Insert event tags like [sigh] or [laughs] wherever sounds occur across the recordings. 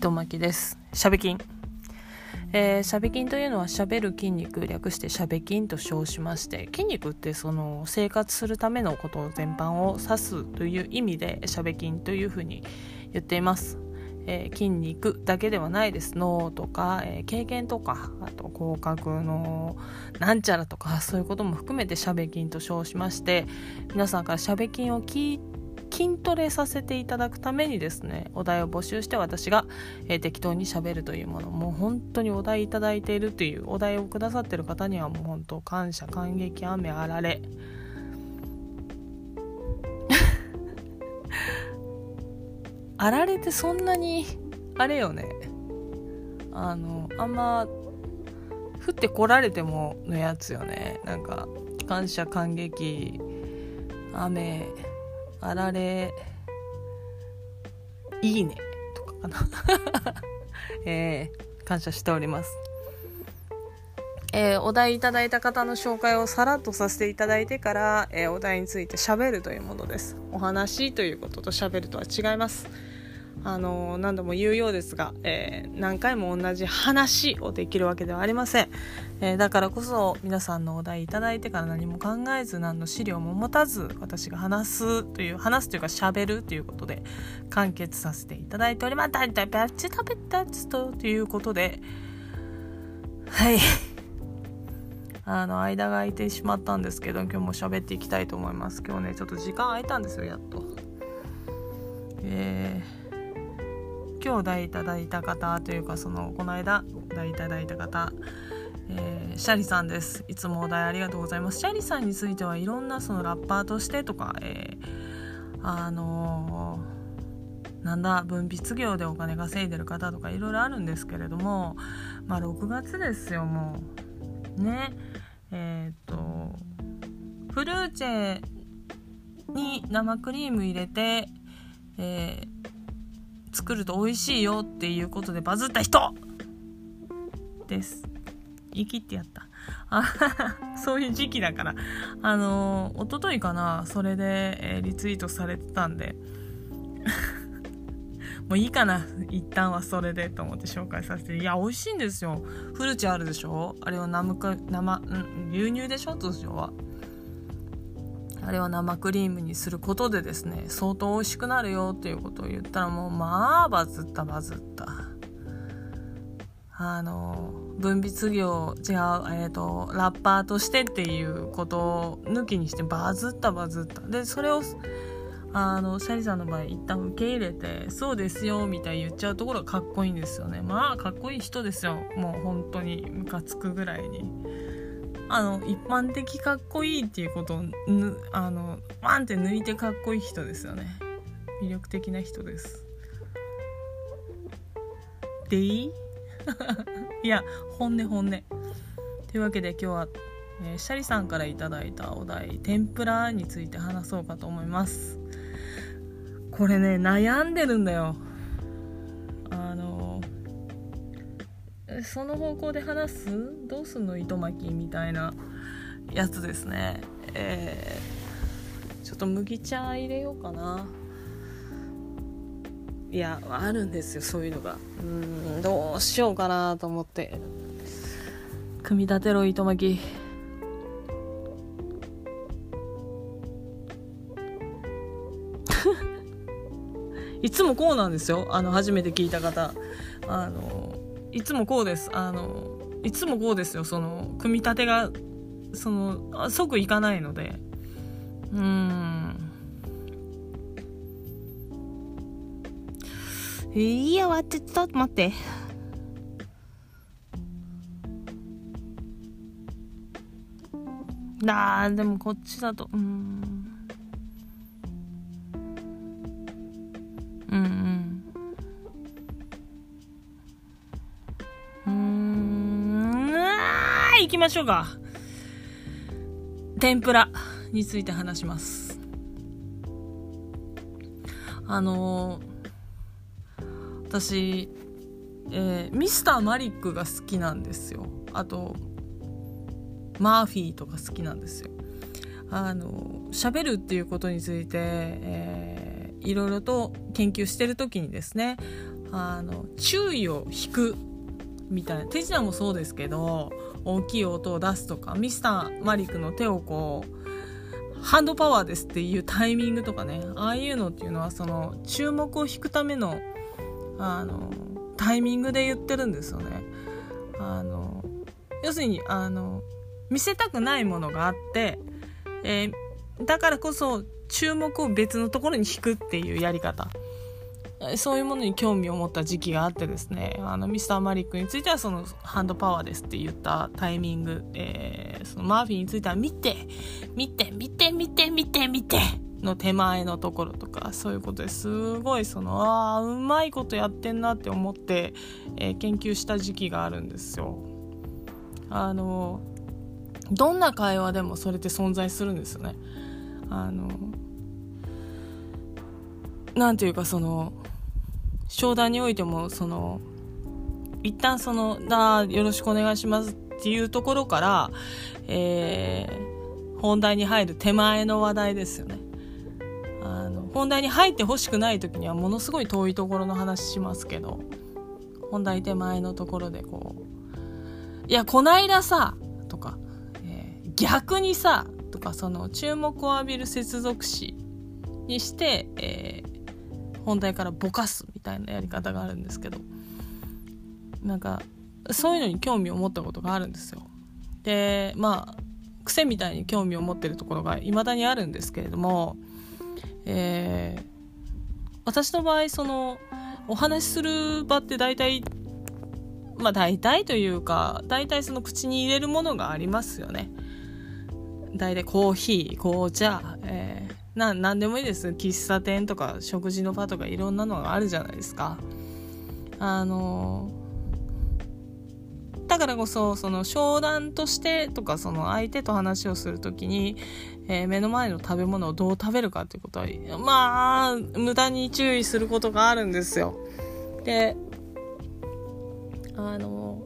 糸巻です。しゃべ筋えー、しゃべ筋というのはしゃべる筋肉略してしゃべ筋と称しまして筋肉ってその生活するためのこと全般を指すという意味でしゃべ筋というふうに言っています。えー、筋肉だけではないです。脳とか、えー、経験とかあと口角のなんちゃらとかそういうことも含めてしゃべ筋と称しまして皆さんからしゃべ筋を聞い筋トレさせていただくためにですねお題を募集して私が、えー、適当にしゃべるというものもう本当にお題いただいているというお題をくださってる方にはもう本当感謝感激雨あられ。[laughs] あられってそんなにあれよね。あのあんま降ってこられてものやつよね。なんか感謝感激雨あられいいねとかかな。[laughs] えー、感謝しております。えー、お題いただいた方の紹介をさらっとさせていただいてから、えー、お題について喋るというものです。お話ということと喋るとは違います。あの何度も言うようですが、えー、何回も同じ話をできるわけではありません、えー、だからこそ皆さんのお題いただいてから何も考えず何の資料も持たず私が話すという話すというか喋るということで完結させていただいております。大体バッチ食べたちとということで。はい。あの間が空いてしまったんですけど今日も喋っていきたいと思います。今日ねちょっと時間空いたんですよやっと。えー。今日お題いただいた方というかそのこの間お題いただいた方えー、シャリさんです。いつもお題ありがとうございます。シャリさんについてはいろんなそのラッパーとしてとか、えー、あのー、なんだ分泌業でお金稼いでる方とかいろいろあるんですけれどもまあ6月ですよもう。ね。えっ、とフルーチェに生クリーム入れて、えー作ると美味しいよっていうことでバズった人。です。言い切ってやった。あ [laughs] そういう時期だから。あの一昨日かなそれで、えー、リツイートされてたんで。[laughs] もういいかな一旦はそれでと思って紹介させて。いや美味しいんですよ。フルチあるでしょ？あれは生か生、うん、牛乳でしょ？通常は。あれは生クリームにすることでですね相当美味しくなるよっていうことを言ったらもうまあバズったバズった。あの分泌業違う、えーと、ラッパーとしてっていうことを抜きにしてバズったバズった。でそれをあのシャリさんの場合一旦受け入れてそうですよみたいに言っちゃうところがかっこいいんですよね。まあかっこいい人ですよ。もう本当にムカつくぐらいに。あの一般的かっこいいっていうことをあのワンって抜いてかっこいい人ですよね。魅力的な人です。でいい？[laughs] いや本音本音。というわけで今日は、えー、シャリさんから頂いたお題天ぷらについて話そうかと思います。これね悩んでるんだよ。その方向で話す？どうすんの？糸巻きみたいなやつですね。えー、ちょっと麦茶入れようかな。いやあるんですよそういうのが。うんどうしようかなと思って。組み立てろ糸巻き。[laughs] いつもこうなんですよ。あの初めて聞いた方。あのいつもこうです。あのいつもこうですよ。その組み立てがその即いかないので。うん。いや待ってちょっと待って。あーでもこっちだとうん。きましょうか。天ぷらについて話します。あのー、私、えー、ミスターマリックが好きなんですよ。あと、マーフィーとか好きなんですよ。あの、喋るっていうことについて、えー、いろいろと研究してる時にですね、あの注意を引くみたいな手品もそうですけど大きい音を出すとかミスターマリックの手をこうハンドパワーですっていうタイミングとかねああいうのっていうのはその注目を引くためのあのタイミングで言ってるんですよね。あの要するにあの見せたくないものがあって、えー、だからこそ注目を別のところに引くっていうやり方そういうものに興味を持った時期があってですねあのミスターマリックについてはそのハンドパワーですって言ったタイミング、えー、そのマーフィーについては見て見て見て見て見て見ての手前のところとかそういうことですごいそのああうまいことやってんなって思って、えー、研究した時期があるんですよ。あのどんな会話でもそれって存在するんですよね。あのなんていうかその商談においてもその一旦その「だよろしくお願いします」っていうところから、えー、本題に入る手前の話題ですよね。あの本題に入ってほしくない時にはものすごい遠いところの話しますけど本題手前のところでこう「いやこないださ」とか、えー、逆にさ」とかその注目を浴びる接続詞にして、えー、本題からぼかすみたいなやり方があるんですけどなんかそういうのに興味を持ったことがあるんですよ。でまあ癖みたいに興味を持ってるところがいまだにあるんですけれども、えー、私の場合そのお話しする場って大体まあ大体というか大体その口に入れるものがありますよね。大体コーヒー紅茶、えーな何でもいいです。喫茶店とか食事の場とかいろんなのがあるじゃないですか。あのだからこそその商談としてとかその相手と話をする時に、えー、目の前の食べ物をどう食べるかっていうことはまあ無駄に注意することがあるんですよ。であの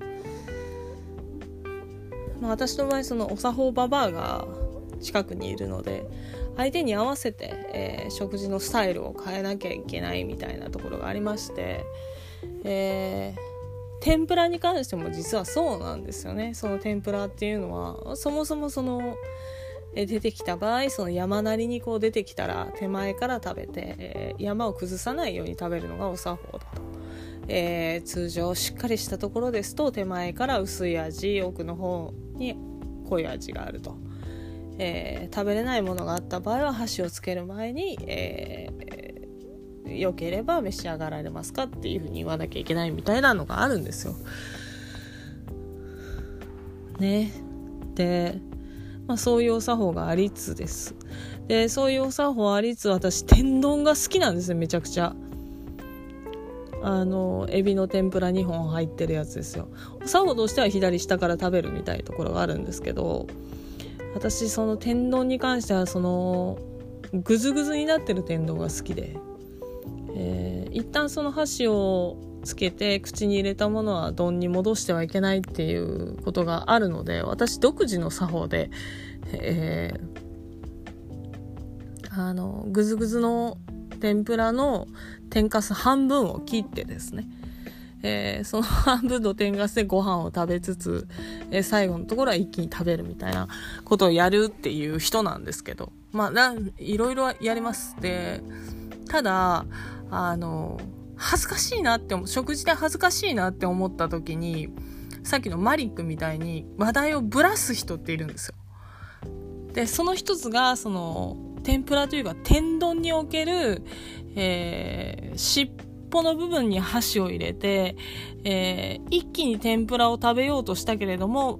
まあ、私の場合そのお作法ババアが近くにいるので相手に合わせて、えー、食事のスタイルを変えなきゃいけないみたいなところがありまして、えー、天ぷらに関しても実はそうなんですよねその天ぷらっていうのはそもそもその出てきた場合その山なりにこう出てきたら手前から食べて、えー、山を崩さないように食べるのがお作法だと。えー、通常しっかりしたところですと手前から薄い味奥の方に濃い味があると。えー、食べれないものがあった場合は箸をつける前に、えー、よければ召し上がられますかっていうふうに言わなきゃいけないみたいなのがあるんですよ。ね。で、まあ、そういうお作法がありつです。で、そういうお作法ありつつ私天丼が好きなんですねめちゃくちゃ。あのエビの天ぷら2本入ってるやつですよ作法としては左下から食べるみたいなところがあるんですけど私その天丼に関してはそのグズグズになってる天丼が好きで、えー、一旦その箸をつけて口に入れたものは丼に戻してはいけないっていうことがあるので私独自の作法で、えー、あのグズグズの天ぷらの天かす半分を切ってですね。えー、その半分の天かすでご飯を食べつつ、えー、最後のところは一気に食べるみたいなことをやるっていう人なんですけど、まあ、いろいろやります。で、ただ、あの、恥ずかしいなって思、食事で恥ずかしいなって思った時に、さっきのマリックみたいに話題をぶらす人っているんですよ。で、その一つが、その、天ぷらというか天丼における、えー、尻ぽの部分に箸を入れて、えー、一気に天ぷらを食べようとしたけれども、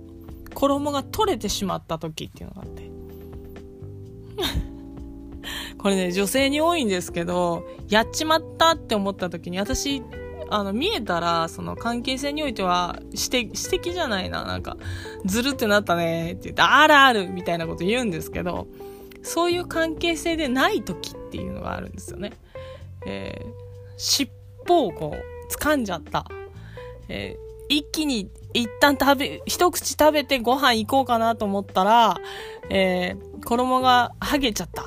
衣が取れてしまった時っていうのがあって。[laughs] これね、女性に多いんですけど、やっちまったって思った時に、私、あの、見えたら、その関係性においては、指摘、指摘じゃないな、なんか、ずるってなったねって言って、あるあるみたいなこと言うんですけど、そういう関係性でない時っていうのがあるんですよね。えー、尻尾をこう、掴んじゃった。えー、一気に一旦食べ、一口食べてご飯行こうかなと思ったら、えー、衣が剥げちゃった。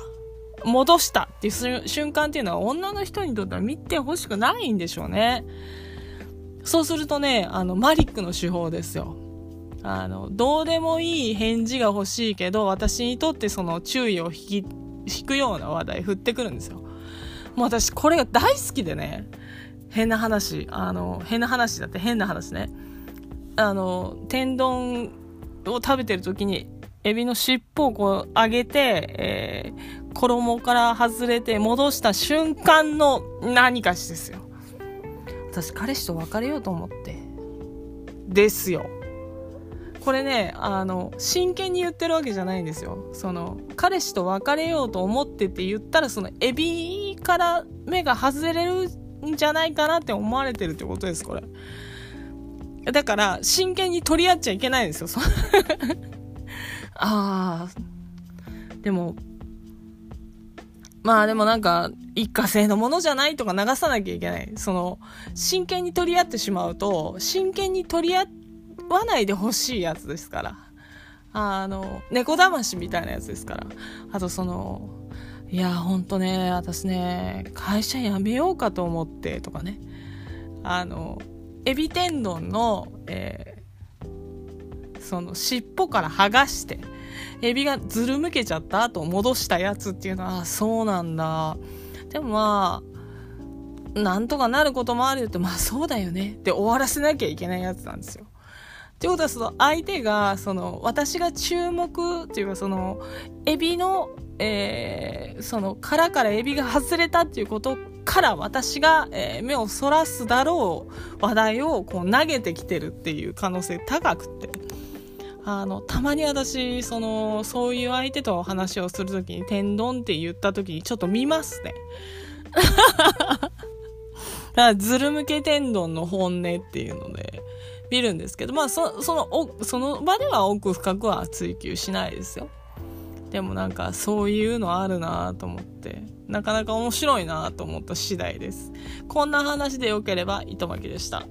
戻したっていう瞬間っていうのは女の人にとっては見てほしくないんでしょうね。そうするとね、あの、マリックの手法ですよ。あの、どうでもいい返事が欲しいけど、私にとってその注意を引き、引くような話題振ってくるんですよ。もう私これが大好きでね、変な話、あの、変な話だって変な話ね。あの、天丼を食べてる時に、エビの尻尾をこう上げて、えー、衣から外れて戻した瞬間の何かしですよ。私彼氏と別れようと思って。ですよ。これね、あの、真剣に言ってるわけじゃないんですよ。その、彼氏と別れようと思ってって言ったら、その、エビから目が外れるんじゃないかなって思われてるってことです、これ。だから、真剣に取り合っちゃいけないんですよ。[laughs] ああ。でも、まあでもなんか、一過性のものじゃないとか流さなきゃいけない。その、真剣に取り合ってしまうと、真剣に取り合わないでほしいやつですから。あの、猫騙しみたいなやつですから。あとその、いや、ほんとね、私ね、会社辞めようかと思ってとかね。あの、エビ天丼の、えー、その尻尾から剥がして、エビがずるむけちゃった後戻したやつっていうのは、そうなんだ。でもまあ、なんとかなることもあるよって、まあそうだよねって終わらせなきゃいけないやつなんですよ。ってことはその相手が、その私が注目っていうかその、エビの、えー、その殻からエビが外れたっていうことから私が、えー、目をそらすだろう話題をこう投げてきてるっていう可能性高くて。あの、たまに私、その、そういう相手と話をするときに、天丼って言ったときにちょっと見ますね。[laughs] だからずるむけ天丼の本音っていうので、見るんですけど、まあ、そその、その場では奥深くは追求しないですよ。でもなんかそういうのあるなと思って、なかなか面白いなと思った次第です。こんな話でよければ糸巻でした。